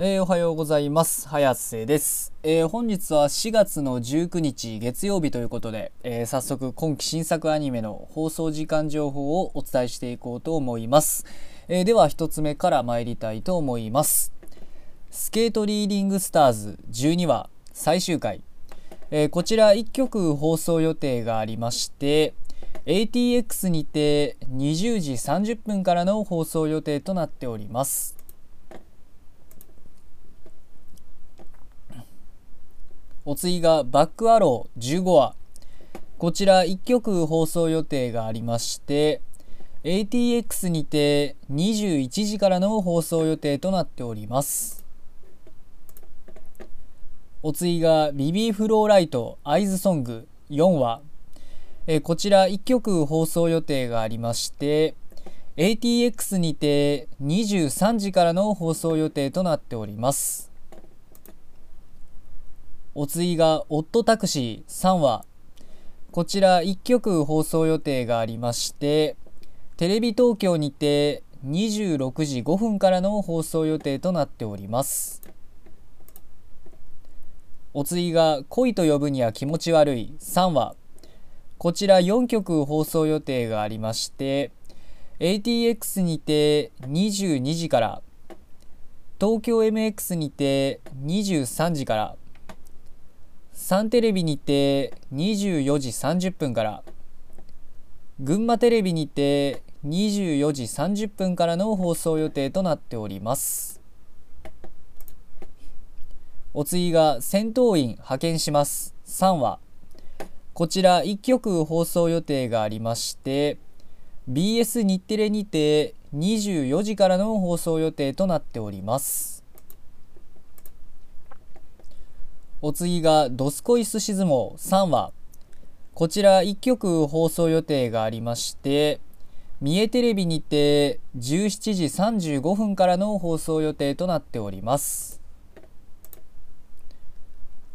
えー、おはようございます。早瀬です、えー、本日は4月の19日月曜日ということで、えー、早速今期新作アニメの放送時間情報をお伝えしていこうと思います。えでは1つ目から参りたいと思います。スケートリーディングスターズ12話最終回。えこちら1曲放送予定がありまして、ATX にて20時30分からの放送予定となっております。お次がバックアロー15話。こちら1曲放送予定がありまして ATX にて21時からの放送予定となっております。お次がビビーフローライトアイズソング4話。えこちら1曲放送予定がありまして ATX にて23時からの放送予定となっております。お次が「オットタクシー」3話こちら1曲放送予定がありましてテレビ東京にて26時5分からの放送予定となっております。お次が「恋と呼ぶには気持ち悪い」3話こちら4曲放送予定がありまして ATX にて22時から東京 MX にて23時からサンテレビにて24時30分から。群馬テレビにて24時30分からの放送予定となっております。お次が戦闘員派遣します。3話こちら1曲放送予定がありまして BS 日テレにて24時からの放送予定となっております。お次がドスコイスシズモ3話こちら1曲放送予定がありまして三重テレビにて17時35分からの放送予定となっております。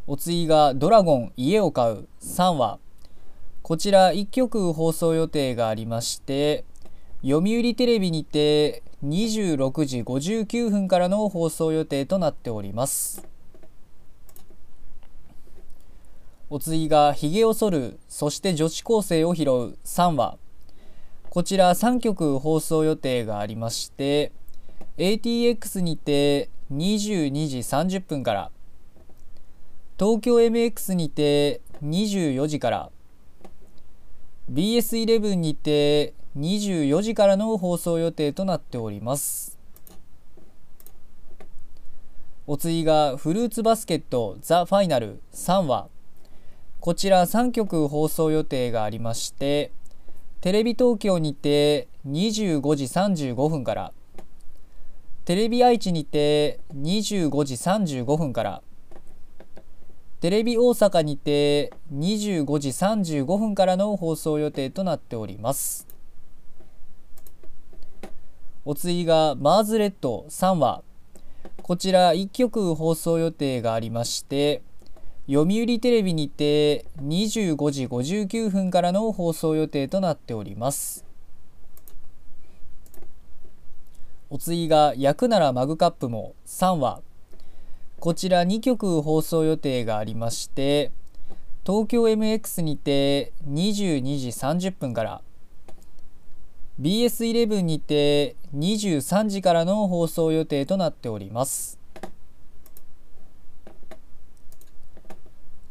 お次がドラゴン家を買う3話こちら1曲放送予定がありまして読売テレビにて26時59分からの放送予定となっております。お次がひげを剃るそして女子高生を拾う。3話。こちら3曲放送予定がありまして ATX にて22時30分から東京 MX にて24時から BS11 にて24時からの放送予定となっております。お次がフルーツバスケットザ・ファイナル。3話。こちら3曲放送予定がありましてテレビ東京にて25時35分からテレビ愛知にて25時35分からテレビ大阪にて25時35分からの放送予定となっております。お次がマーズレッド3話こちら1曲放送予定がありまして読売テレビにて25時59分からの放送予定となっております。お次が「焼くならマグカップ」も。3話こちら2曲放送予定がありまして東京 MX にて22時30分から。BS11 にて23時からの放送予定となっております。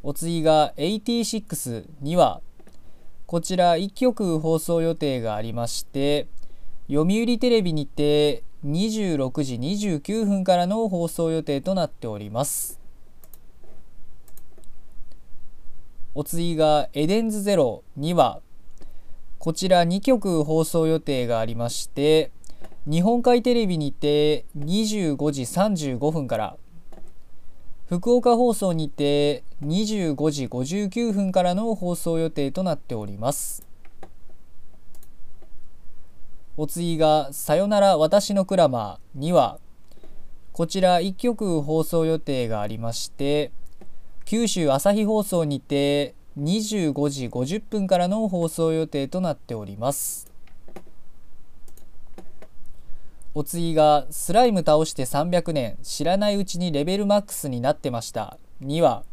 お次が86-2話こちら1曲放送予定がありまして読売テレビにて26時29分からの放送予定となっております。お次がエデンズゼロ2話こちら2曲放送予定がありまして日本海テレビにて25時35分から福岡放送にて25時59分からの放送予定となっております。お次が「さよなら私のクラマー」2話こちら1曲放送予定がありまして九州朝日放送にて25時50分からの放送予定となっております。お次がスライム倒して300年知らないうちにレベルマックスになってました。2話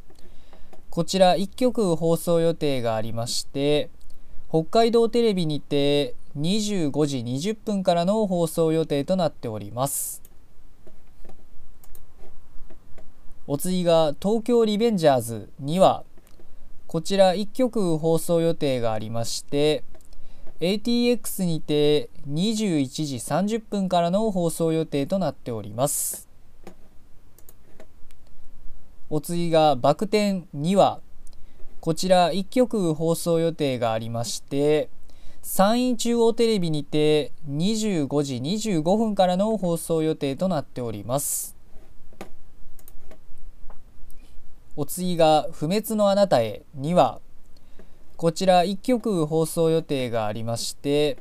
こちら1曲放送予定がありまして北海道テレビにて25時20分からの放送予定となっております。お次が東京リベンジャーズ。2話こちら1曲放送予定がありまして ATX にて21時30分からの放送予定となっております。お次がバク転2話こちら1曲放送予定がありまして山陰中央テレビにて25時25分からの放送予定となっております。お次が「不滅のあなたへ」2話こちら1曲放送予定がありまして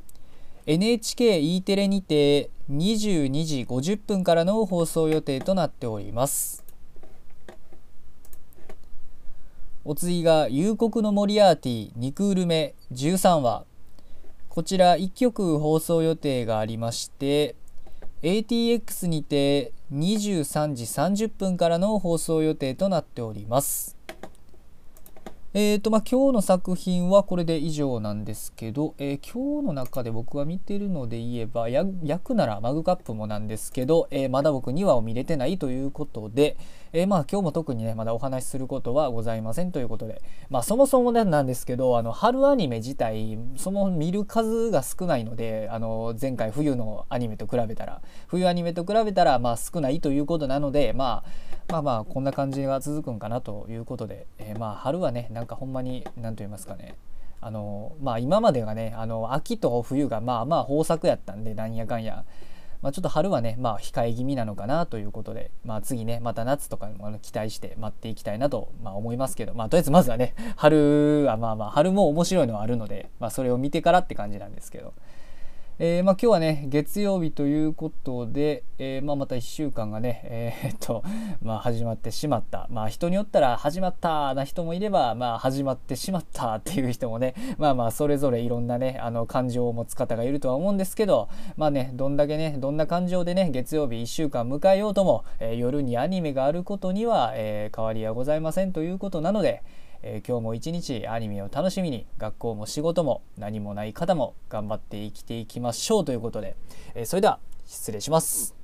NHKE テレにて22時50分からの放送予定となっております。お次が「夕刻のモリアーティ2クール目13話」こちら1曲放送予定がありまして ATX にて23時30分からの放送予定となっております。えーとまあ、今日の作品はこれで以上なんですけど、えー、今日の中で僕が見てるので言えば、焼くならマグカップもなんですけど、えー、まだ僕2話を見れてないということで、えー、まあ今日も特にね、まだお話しすることはございませんということで、まあそもそもなんですけど、あの春アニメ自体、その見る数が少ないので、あの前回冬のアニメと比べたら、冬アニメと比べたらまあ少ないということなので、まあまあまあこんな感じが続くんかなということで、えー、まあ春はねなんかほんまに何と言いますかねあのまあ今までがねあの秋と冬がまあまあ豊作やったんでなんやかんや、まあ、ちょっと春はねまあ控え気味なのかなということで、まあ、次ねまた夏とかも期待して待っていきたいなと、まあ、思いますけどまあとりあえずまずはね春はまあまあ春も面白いのはあるので、まあ、それを見てからって感じなんですけど。えー、まあ、今日はね月曜日ということで、えー、まあ、また1週間がね、えー、っとまあ、始まってしまった、まあ、人によったら始まったな人もいれば、まあ、始まってしまったっていう人もねまあまあそれぞれいろんなねあの感情を持つ方がいるとは思うんですけどまあねどんだけねどんな感情でね月曜日1週間迎えようとも、え夜にアニメがあることには、え変わりはございませんということなので、えー、今日も一日アニメを楽しみに学校も仕事も何もない方も頑張って生きていきましょうということで、えー、それでは失礼します。